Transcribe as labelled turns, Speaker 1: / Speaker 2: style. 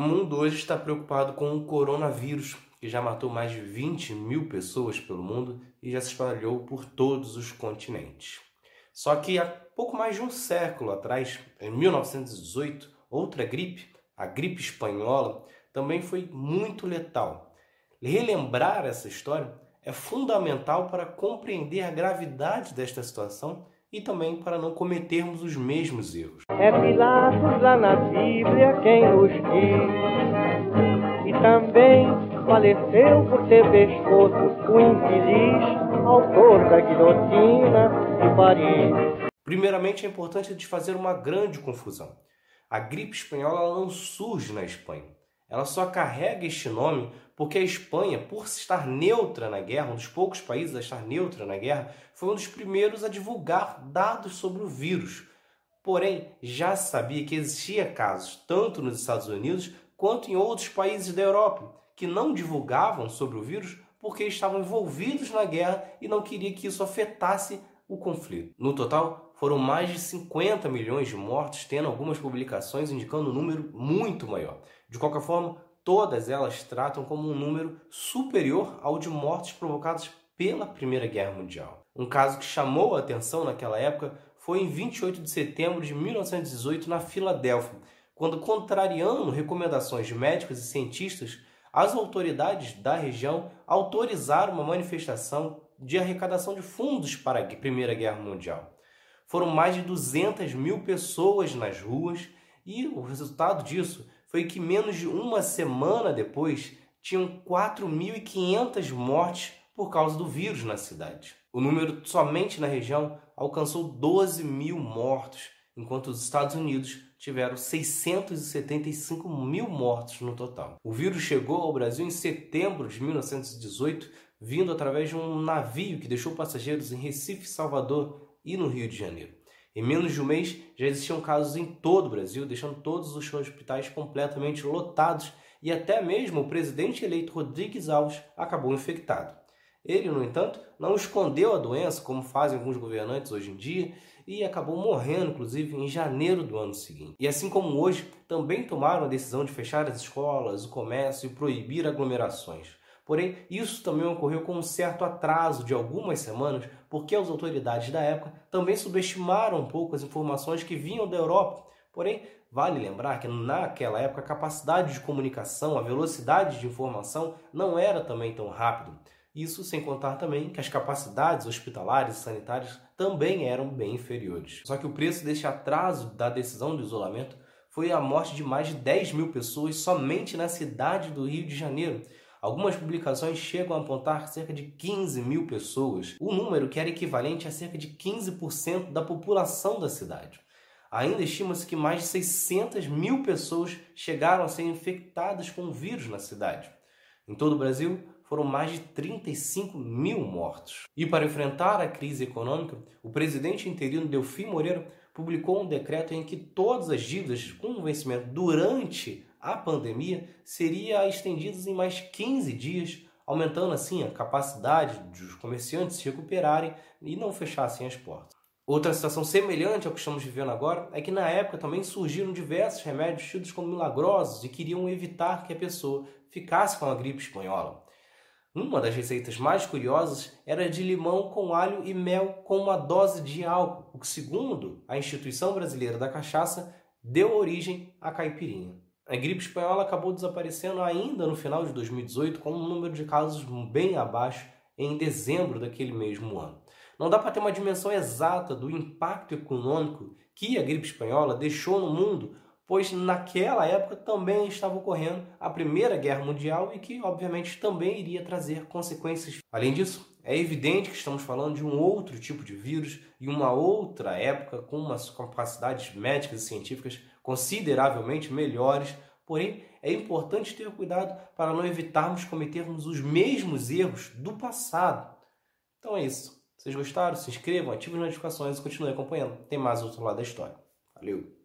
Speaker 1: O mundo hoje está preocupado com o coronavírus, que já matou mais de 20 mil pessoas pelo mundo e já se espalhou por todos os continentes. Só que há pouco mais de um século atrás, em 1918, outra gripe, a gripe espanhola, também foi muito letal. Relembrar essa história é fundamental para compreender a gravidade desta situação e também para não cometermos os mesmos erros.
Speaker 2: É Pilatos lá na Bíblia quem nos diz, e também faleceu por ter pescoço o infeliz autor da guilhotina de Paris.
Speaker 1: Primeiramente, é importante desfazer uma grande confusão. A gripe espanhola não surge na Espanha. Ela só carrega este nome porque a Espanha, por estar neutra na guerra, um dos poucos países a estar neutra na guerra, foi um dos primeiros a divulgar dados sobre o vírus. Porém, já sabia que existia casos tanto nos Estados Unidos quanto em outros países da Europa que não divulgavam sobre o vírus porque estavam envolvidos na guerra e não queria que isso afetasse o conflito. No total, foram mais de 50 milhões de mortos, tendo algumas publicações indicando um número muito maior. De qualquer forma, todas elas tratam como um número superior ao de mortes provocadas pela Primeira Guerra Mundial. Um caso que chamou a atenção naquela época foi em 28 de setembro de 1918 na Filadélfia, quando, contrariando recomendações de médicos e cientistas, as autoridades da região autorizaram uma manifestação de arrecadação de fundos para a Primeira Guerra Mundial. Foram mais de 200 mil pessoas nas ruas e o resultado disso foi que menos de uma semana depois tinham 4.500 mortes por causa do vírus na cidade. O número somente na região alcançou 12 mil mortos, enquanto os Estados Unidos tiveram 675 mil mortos no total. O vírus chegou ao Brasil em setembro de 1918, vindo através de um navio que deixou passageiros em Recife, Salvador e no Rio de Janeiro. Em menos de um mês, já existiam casos em todo o Brasil, deixando todos os hospitais completamente lotados e até mesmo o presidente eleito Rodrigues Alves acabou infectado. Ele, no entanto, não escondeu a doença, como fazem alguns governantes hoje em dia, e acabou morrendo, inclusive, em janeiro do ano seguinte. E assim como hoje, também tomaram a decisão de fechar as escolas, o comércio e proibir aglomerações. Porém, isso também ocorreu com um certo atraso de algumas semanas, porque as autoridades da época também subestimaram um pouco as informações que vinham da Europa. Porém, vale lembrar que naquela época a capacidade de comunicação, a velocidade de informação não era também tão rápido. Isso sem contar também que as capacidades hospitalares e sanitárias também eram bem inferiores. Só que o preço deste atraso da decisão do isolamento foi a morte de mais de 10 mil pessoas somente na cidade do Rio de Janeiro. Algumas publicações chegam a apontar cerca de 15 mil pessoas, o um número que era equivalente a cerca de 15% da população da cidade. Ainda estima-se que mais de 600 mil pessoas chegaram a ser infectadas com o vírus na cidade. Em todo o Brasil, foram mais de 35 mil mortos. E para enfrentar a crise econômica, o presidente interino Delfim Moreira publicou um decreto em que todas as dívidas com vencimento durante a pandemia seria estendidos em mais 15 dias, aumentando assim a capacidade dos comerciantes se recuperarem e não fechassem as portas. Outra situação semelhante ao que estamos vivendo agora é que na época também surgiram diversos remédios tidos como milagrosos e queriam evitar que a pessoa ficasse com a gripe espanhola. Uma das receitas mais curiosas era de limão com alho e mel com uma dose de álcool, o que, segundo a Instituição Brasileira da Cachaça, deu origem à caipirinha. A gripe espanhola acabou desaparecendo ainda no final de 2018, com um número de casos bem abaixo em dezembro daquele mesmo ano. Não dá para ter uma dimensão exata do impacto econômico que a gripe espanhola deixou no mundo, pois naquela época também estava ocorrendo a Primeira Guerra Mundial e que, obviamente, também iria trazer consequências. Além disso, é evidente que estamos falando de um outro tipo de vírus e uma outra época com umas capacidades médicas e científicas consideravelmente melhores, porém é importante ter cuidado para não evitarmos cometermos os mesmos erros do passado. Então é isso. Vocês gostaram, se inscrevam, ativem as notificações e continuem acompanhando. Tem mais outro lado da história. Valeu!